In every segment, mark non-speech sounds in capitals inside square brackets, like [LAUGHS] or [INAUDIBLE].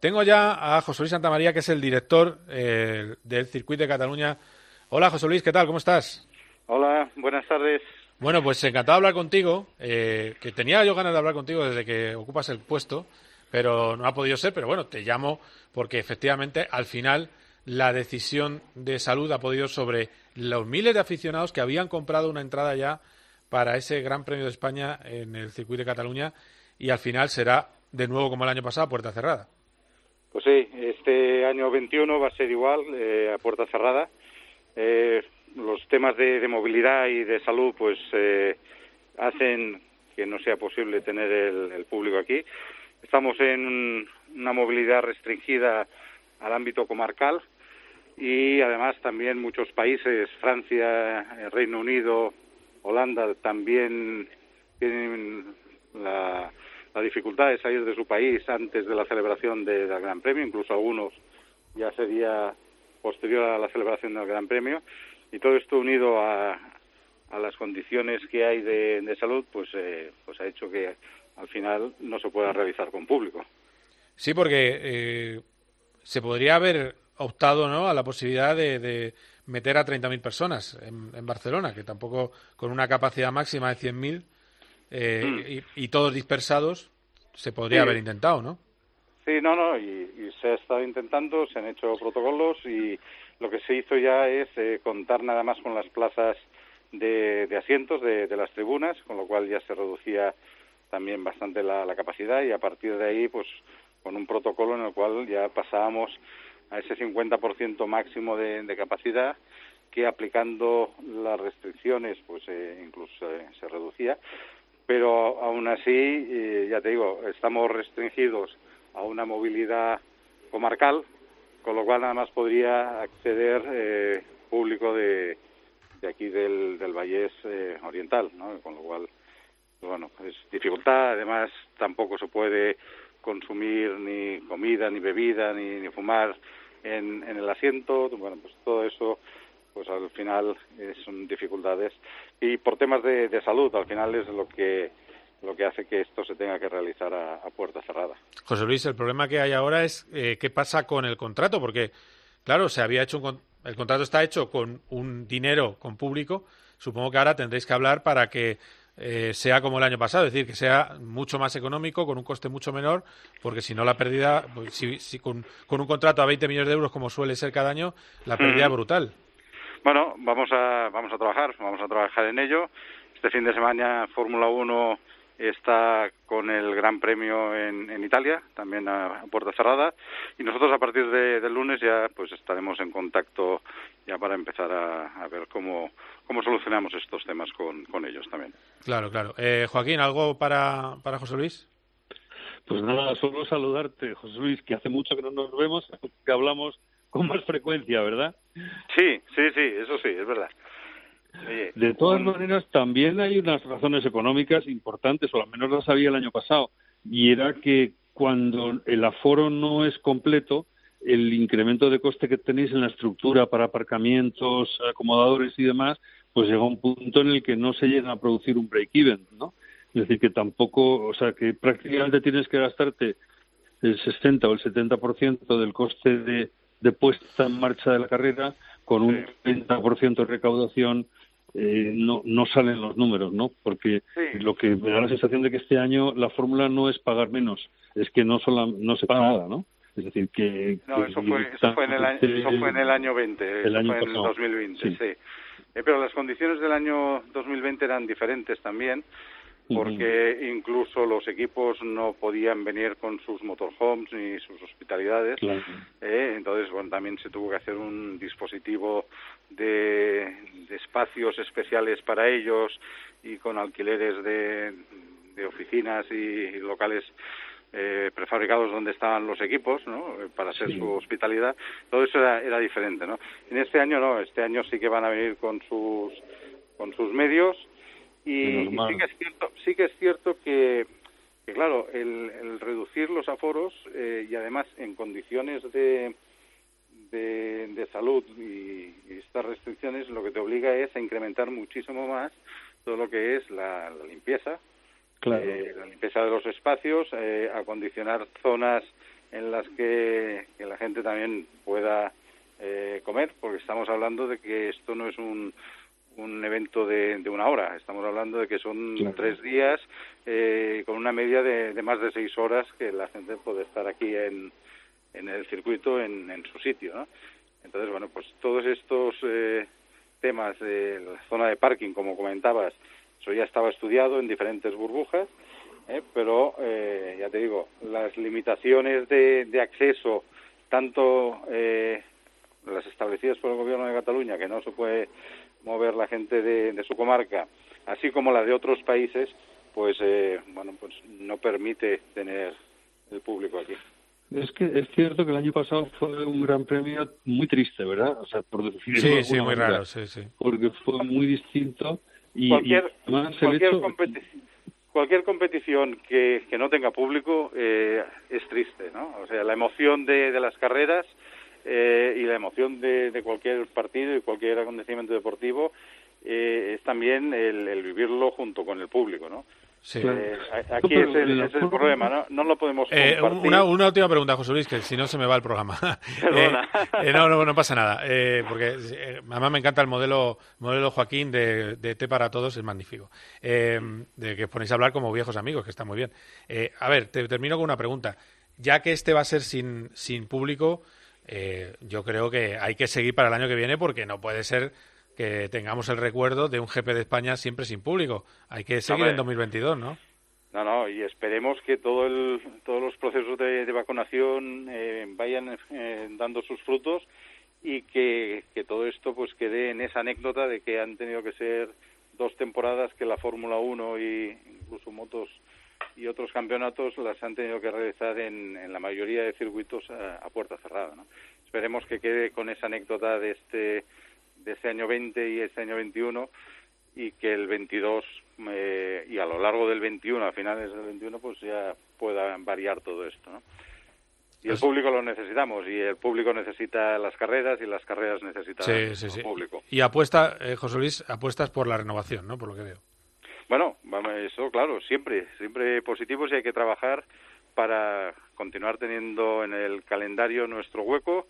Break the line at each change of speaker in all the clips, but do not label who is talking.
Tengo ya a José Luis Santamaría, que es el director eh, del Circuito de Cataluña. Hola, José Luis, ¿qué tal? ¿Cómo estás?
Hola, buenas tardes.
Bueno, pues encantado de hablar contigo, eh, que tenía yo ganas de hablar contigo desde que ocupas el puesto, pero no ha podido ser, pero bueno, te llamo porque efectivamente al final la decisión de salud ha podido sobre los miles de aficionados que habían comprado una entrada ya para ese Gran Premio de España en el Circuito de Cataluña y al final será de nuevo como el año pasado, puerta cerrada.
Pues sí, este año 21 va a ser igual, eh, a puerta cerrada. Eh, los temas de, movilidad y de salud pues eh, hacen que no sea posible tener el, público aquí. Estamos en una movilidad restringida al ámbito comarcal y además también muchos países, Francia, el Reino Unido, Holanda, también tienen la, la dificultad de salir de su país antes de la celebración del Gran Premio, incluso algunos ya sería posterior a la celebración del Gran Premio, y todo esto unido a, a las condiciones que hay de, salud, pues, eh, pues ha hecho que al final no se pueda realizar con público.
Sí, porque eh, se podría haber optado ¿no? a la posibilidad de, meter a 30.000 personas en, en, Barcelona, que tampoco con una capacidad máxima de 100.000 eh, mm. y, todos dispersados, se podría haber intentado, ¿no?
Sí, no, no, y, se ha estado intentando, se han hecho protocolos y lo que se hizo ya es eh, contar nada más con las plazas de, asientos de, las tribunas, con lo cual ya se reducía también bastante la, capacidad y a partir de ahí, pues con un protocolo en el cual ya pasábamos a ese 50% máximo de, capacidad que aplicando las restricciones pues eh, incluso se reducía pero aún así, eh, ya te digo, estamos restringidos a una movilidad comarcal, con lo cual nada más podría acceder eh, público de, de, aquí del, del Vallés eh, Oriental, ¿no? con lo cual, bueno, es dificultad, además tampoco se puede consumir ni comida, ni bebida, ni, ni fumar en, en el asiento, bueno, pues todo eso pues al final son dificultades y por temas de, salud al final es lo que lo que hace que esto se tenga que realizar a, puerta cerrada.
José Luis, el problema que hay ahora es eh, qué pasa con el contrato, porque claro, se había hecho un, el contrato está hecho con un dinero con público. Supongo que ahora tendréis que hablar para que eh, sea como el año pasado, es decir, que sea mucho más económico, con un coste mucho menor, porque si no la pérdida, pues, si, con, con, un contrato a 20 millones de euros como suele ser cada año, la pérdida es brutal.
Bueno, vamos a, vamos a trabajar, vamos a trabajar en ello. Este fin de semana Fórmula 1 está con el Gran Premio en, Italia, también a, puerta cerrada, y nosotros a partir de, del lunes ya pues estaremos en contacto ya para empezar a, ver cómo, cómo solucionamos estos temas con, con ellos también.
Claro, claro. Eh, Joaquín, ¿algo para, para José Luis?
Pues nada, solo saludarte, José Luis, que hace mucho que no nos vemos, que hablamos con más frecuencia, ¿verdad?
Sí, sí, sí, eso sí, es verdad.
De todas maneras, también hay unas razones económicas importantes, o al menos las había el año pasado, y era que cuando el aforo no es completo, el incremento de coste que tenéis en la estructura para aparcamientos, acomodadores y demás, pues llega a un punto en el que no se llega a producir un break-even, ¿no? Es decir, que tampoco, o sea, que prácticamente tienes que gastarte el 60 o el 70% del coste de, de puesta en marcha de la carrera, con un 30% de recaudación, eh, no, no salen los números, ¿no? Porque lo que me da la sensación de que este año la fórmula no es pagar menos, es que no, solo, no se paga nada, ¿no? Es decir, que...
No, eso, fue, eso, fue en el año, eso fue en el año 20, el año fue en el 2020, sí. Eh, pero las condiciones del año 2020 eran diferentes también porque incluso los equipos no podían venir con sus motorhomes ni sus hospitalidades. Eh, entonces, bueno, también se tuvo que hacer un dispositivo de, espacios especiales para ellos y con alquileres de, oficinas y, locales eh, prefabricados donde estaban los equipos, ¿no? Para hacer su hospitalidad. Todo eso era, era diferente, ¿no? En este año no, este año sí que van a venir con sus con sus medios y, sí que es cierto, sí que, es cierto que, claro, el, reducir los aforos eh, y además en condiciones de, de, salud y, estas restricciones lo que te obliga es a incrementar muchísimo más todo lo que es la, limpieza, eh, la limpieza de los espacios, eh, acondicionar zonas en las que, la gente también pueda eh, comer, porque estamos hablando de que esto no es un, un evento de, una hora, estamos hablando de que son tres días eh, con una media de, más de seis horas que la gente puede estar aquí en, en el circuito, en, en su sitio. ¿no? Entonces, bueno, pues todos estos eh, temas de la zona de parking, como comentabas, eso ya estaba estudiado en diferentes burbujas, ¿eh? pero eh, ya te digo, las limitaciones de, de acceso, tanto eh, las establecidas por el Gobierno de Cataluña, que no se puede mover la gente de, su comarca, así como la de otros países, pues eh, bueno, pues no permite tener el público aquí.
Es que es cierto que el año pasado fue un gran premio muy triste, ¿verdad? O sea, por decirlo
Sí, sí, muy raro, sí, sí.
Porque fue muy distinto y,
cualquier, cualquier, competición que, que, no tenga público eh, es triste, ¿no? O sea, la emoción de, de las carreras eh, y la emoción de, de, cualquier partido y cualquier acontecimiento deportivo eh, es también el, el vivirlo junto con el público, ¿no? Sí. Eh, aquí es el, es el, problema, ¿no? No lo podemos
eh, una, una, última pregunta, José Luis, que si no se me va el programa. [LAUGHS] eh, eh, no, no, no pasa nada, eh, porque eh, además me encanta el modelo modelo Joaquín de, de Té para Todos, es magnífico. de que os ponéis a hablar como viejos amigos, que está muy bien. a ver, te termino con una pregunta. Ya que este va a ser sin, sin público, yo creo que hay que seguir para el año que viene porque no puede ser que tengamos el recuerdo de un GP de España siempre sin público. Hay que seguir en 2022, ¿no?
No, no, y esperemos que todo el, todos los procesos de, vacunación eh, vayan eh, dando sus frutos y que, que, todo esto pues quede en esa anécdota de que han tenido que ser dos temporadas que la Fórmula 1 y incluso motos y otros campeonatos las han tenido que realizar en, en la mayoría de circuitos a, a puerta cerrada. ¿no? Esperemos que quede con esa anécdota de este de este año 20 y este año 21 y que el 22 eh, y a lo largo del 21, a finales del 21, pues ya pueda variar todo esto, ¿no? Y el pues público lo necesitamos, y el público necesita las carreras, y las carreras necesitan el público.
Y apuesta, eh, José Luis, apuestas por la renovación, ¿no? Por lo que veo.
Bueno, eso claro, siempre, siempre positivos y hay que trabajar para continuar teniendo en el calendario nuestro hueco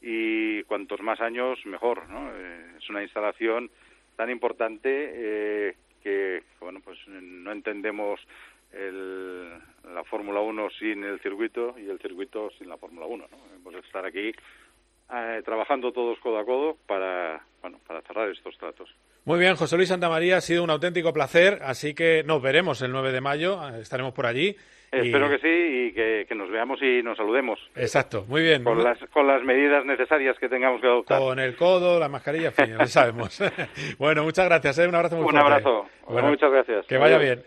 y cuantos más años mejor, ¿no? Eh, es una instalación tan importante eh, que, bueno, pues no entendemos el, la Fórmula 1 sin el circuito y el circuito sin la Fórmula 1, ¿no? De estar aquí eh, trabajando todos codo a codo para, bueno, para cerrar estos tratos.
Muy bien, José Luis Santamaría, ha sido un auténtico placer, así que nos veremos el 9 de mayo, estaremos por allí.
Espero que sí y que, nos veamos y nos saludemos.
Exacto, muy bien.
Con las, con las medidas necesarias que tengamos que adoptar.
Con el codo, la mascarilla, en fin, ya sabemos. [LAUGHS] bueno, muchas gracias, ¿eh? un abrazo muy
fuerte. Un abrazo, muchas gracias.
Que vaya bien.